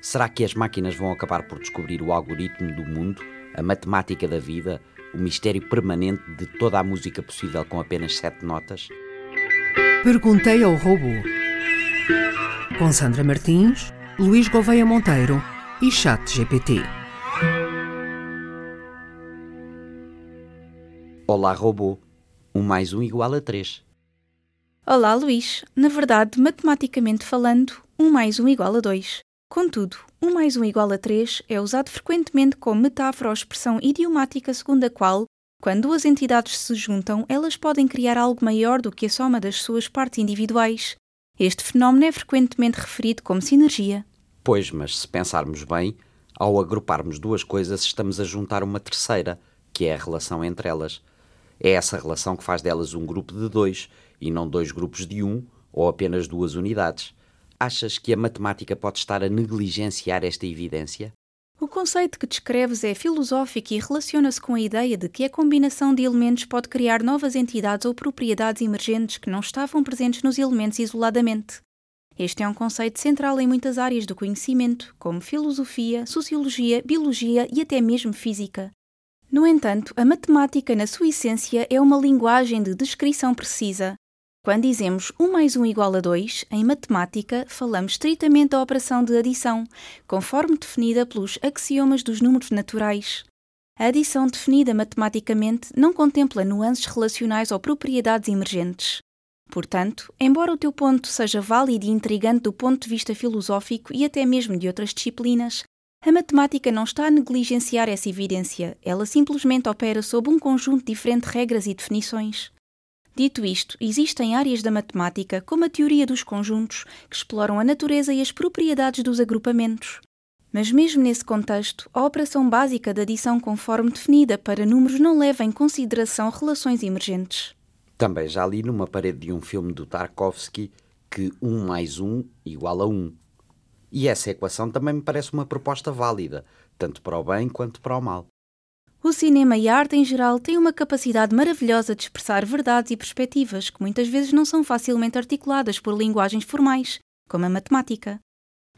Será que as máquinas vão acabar por descobrir o algoritmo do mundo, a matemática da vida, o mistério permanente de toda a música possível com apenas sete notas? Perguntei ao robô. Com Sandra Martins, Luís Gouveia Monteiro e Chat GPT. Olá, robô. Um mais um igual a três. Olá, Luís. Na verdade, matematicamente falando, um mais um igual a dois. Contudo, um mais um igual a três é usado frequentemente como metáfora ou expressão idiomática segundo a qual, quando duas entidades se juntam, elas podem criar algo maior do que a soma das suas partes individuais. Este fenómeno é frequentemente referido como sinergia. Pois, mas se pensarmos bem, ao agruparmos duas coisas, estamos a juntar uma terceira, que é a relação entre elas. É essa relação que faz delas um grupo de dois e não dois grupos de um ou apenas duas unidades. Achas que a matemática pode estar a negligenciar esta evidência? O conceito que descreves é filosófico e relaciona-se com a ideia de que a combinação de elementos pode criar novas entidades ou propriedades emergentes que não estavam presentes nos elementos isoladamente. Este é um conceito central em muitas áreas do conhecimento, como filosofia, sociologia, biologia e até mesmo física. No entanto, a matemática, na sua essência, é uma linguagem de descrição precisa. Quando dizemos 1 mais 1 igual a 2, em matemática, falamos estritamente da operação de adição, conforme definida pelos axiomas dos números naturais. A adição definida matematicamente não contempla nuances relacionais ou propriedades emergentes. Portanto, embora o teu ponto seja válido e intrigante do ponto de vista filosófico e até mesmo de outras disciplinas, a matemática não está a negligenciar essa evidência, ela simplesmente opera sob um conjunto de diferentes regras e definições. Dito isto, existem áreas da matemática, como a teoria dos conjuntos, que exploram a natureza e as propriedades dos agrupamentos. Mas, mesmo nesse contexto, a operação básica da adição conforme definida para números não leva em consideração relações emergentes. Também já li numa parede de um filme do Tarkovsky que 1 mais 1 igual a 1. E essa equação também me parece uma proposta válida, tanto para o bem quanto para o mal. O cinema e a arte em geral têm uma capacidade maravilhosa de expressar verdades e perspectivas que muitas vezes não são facilmente articuladas por linguagens formais, como a matemática.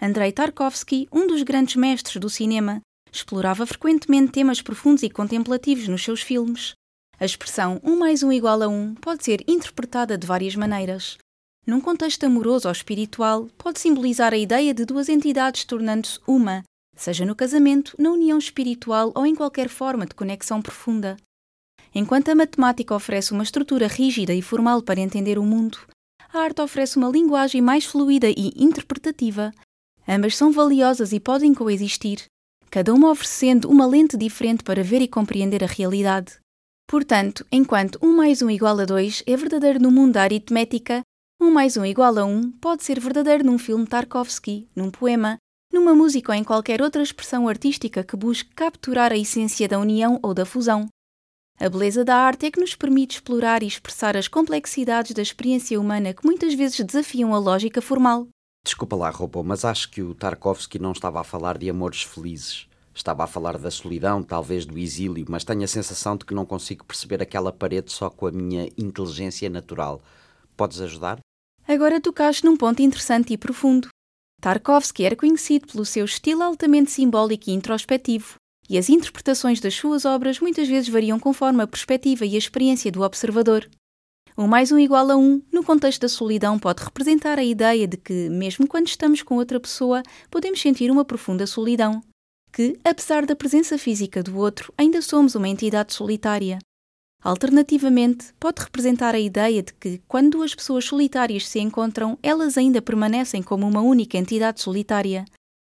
Andrei Tarkovsky, um dos grandes mestres do cinema, explorava frequentemente temas profundos e contemplativos nos seus filmes. A expressão 1 mais 1 igual a 1 pode ser interpretada de várias maneiras, num contexto amoroso ou espiritual, pode simbolizar a ideia de duas entidades tornando-se uma, seja no casamento, na união espiritual ou em qualquer forma de conexão profunda. Enquanto a matemática oferece uma estrutura rígida e formal para entender o mundo, a arte oferece uma linguagem mais fluida e interpretativa. Ambas são valiosas e podem coexistir, cada uma oferecendo uma lente diferente para ver e compreender a realidade. Portanto, enquanto 1 mais 1 igual a 2 é verdadeiro no mundo da aritmética, 1 mais 1 igual a 1 pode ser verdadeiro num filme Tarkovsky, num poema, numa música ou em qualquer outra expressão artística que busque capturar a essência da união ou da fusão. A beleza da arte é que nos permite explorar e expressar as complexidades da experiência humana que muitas vezes desafiam a lógica formal. Desculpa lá, Robô, mas acho que o Tarkovsky não estava a falar de amores felizes. Estava a falar da solidão, talvez do exílio, mas tenho a sensação de que não consigo perceber aquela parede só com a minha inteligência natural. Podes ajudar? Agora tocaste num ponto interessante e profundo. Tarkovsky era conhecido pelo seu estilo altamente simbólico e introspectivo, e as interpretações das suas obras muitas vezes variam conforme a perspectiva e a experiência do observador. Um mais um igual a um, no contexto da solidão, pode representar a ideia de que, mesmo quando estamos com outra pessoa, podemos sentir uma profunda solidão. Que, apesar da presença física do outro, ainda somos uma entidade solitária. Alternativamente, pode representar a ideia de que, quando duas pessoas solitárias se encontram, elas ainda permanecem como uma única entidade solitária.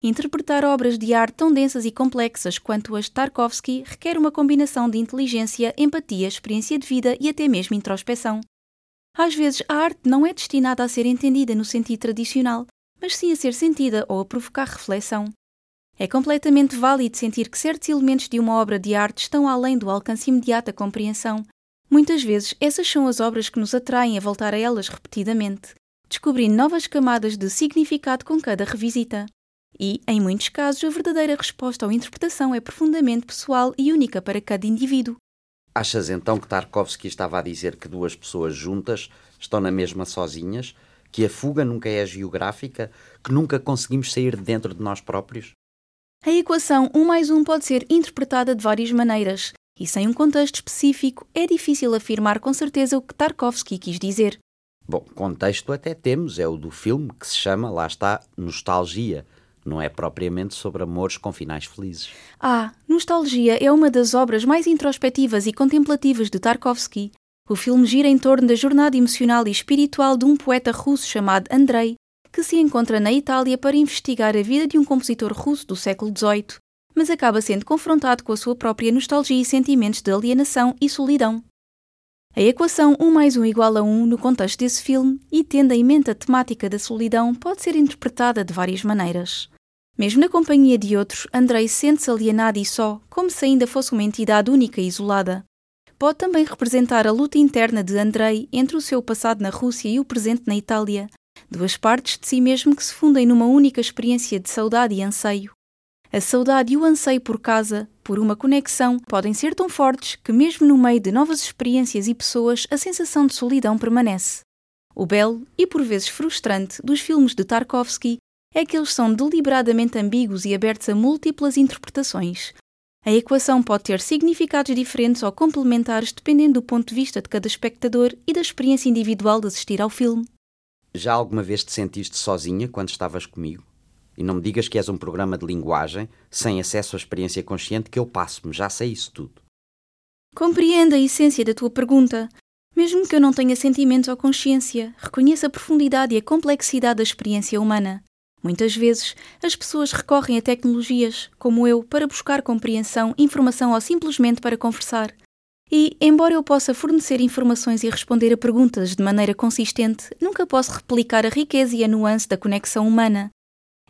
Interpretar obras de arte tão densas e complexas quanto as de Tarkovsky requer uma combinação de inteligência, empatia, experiência de vida e até mesmo introspeção. Às vezes, a arte não é destinada a ser entendida no sentido tradicional, mas sim a ser sentida ou a provocar reflexão. É completamente válido sentir que certos elementos de uma obra de arte estão além do alcance imediato da compreensão. Muitas vezes, essas são as obras que nos atraem a voltar a elas repetidamente, descobrindo novas camadas de significado com cada revisita. E, em muitos casos, a verdadeira resposta ou interpretação é profundamente pessoal e única para cada indivíduo. Achas então que Tarkovsky estava a dizer que duas pessoas juntas estão na mesma sozinhas, Que a fuga nunca é geográfica? Que nunca conseguimos sair de dentro de nós próprios? A equação 1 mais 1 pode ser interpretada de várias maneiras, e sem um contexto específico é difícil afirmar com certeza o que Tarkovsky quis dizer. Bom, contexto até temos, é o do filme que se chama, lá está, Nostalgia. Não é propriamente sobre amores com finais felizes. Ah, Nostalgia é uma das obras mais introspectivas e contemplativas de Tarkovsky. O filme gira em torno da jornada emocional e espiritual de um poeta russo chamado Andrei, que se encontra na Itália para investigar a vida de um compositor russo do século XVIII, mas acaba sendo confrontado com a sua própria nostalgia e sentimentos de alienação e solidão. A equação 1 mais 1 igual a 1 no contexto desse filme e tendo em mente a temática da solidão pode ser interpretada de várias maneiras. Mesmo na companhia de outros, Andrei sente-se alienado e só, como se ainda fosse uma entidade única e isolada. Pode também representar a luta interna de Andrei entre o seu passado na Rússia e o presente na Itália, duas partes de si mesmo que se fundem numa única experiência de saudade e anseio. A saudade e o anseio por casa, por uma conexão, podem ser tão fortes que, mesmo no meio de novas experiências e pessoas, a sensação de solidão permanece. O belo e por vezes frustrante dos filmes de Tarkovsky é que eles são deliberadamente ambíguos e abertos a múltiplas interpretações. A equação pode ter significados diferentes ou complementares dependendo do ponto de vista de cada espectador e da experiência individual de assistir ao filme. Já alguma vez te sentiste sozinha quando estavas comigo? E não me digas que és um programa de linguagem sem acesso à experiência consciente que eu passo-me, já sei isso tudo. Compreendo a essência da tua pergunta. Mesmo que eu não tenha sentimentos ou consciência, reconheço a profundidade e a complexidade da experiência humana. Muitas vezes, as pessoas recorrem a tecnologias, como eu, para buscar compreensão, informação ou simplesmente para conversar. E, embora eu possa fornecer informações e responder a perguntas de maneira consistente, nunca posso replicar a riqueza e a nuance da conexão humana.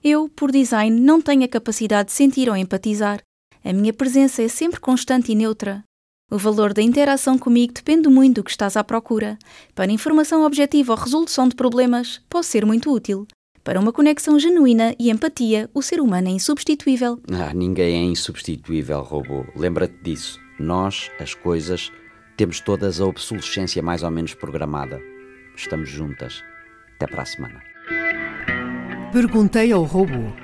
Eu, por design, não tenho a capacidade de sentir ou empatizar. A minha presença é sempre constante e neutra. O valor da interação comigo depende muito do que estás à procura. Para informação objetiva ou resolução de problemas, posso ser muito útil. Para uma conexão genuína e empatia, o ser humano é insubstituível. Ah, ninguém é insubstituível, robô. Lembra-te disso. Nós, as coisas, temos todas a obsolescência mais ou menos programada. Estamos juntas. Até para a semana. Perguntei ao robô.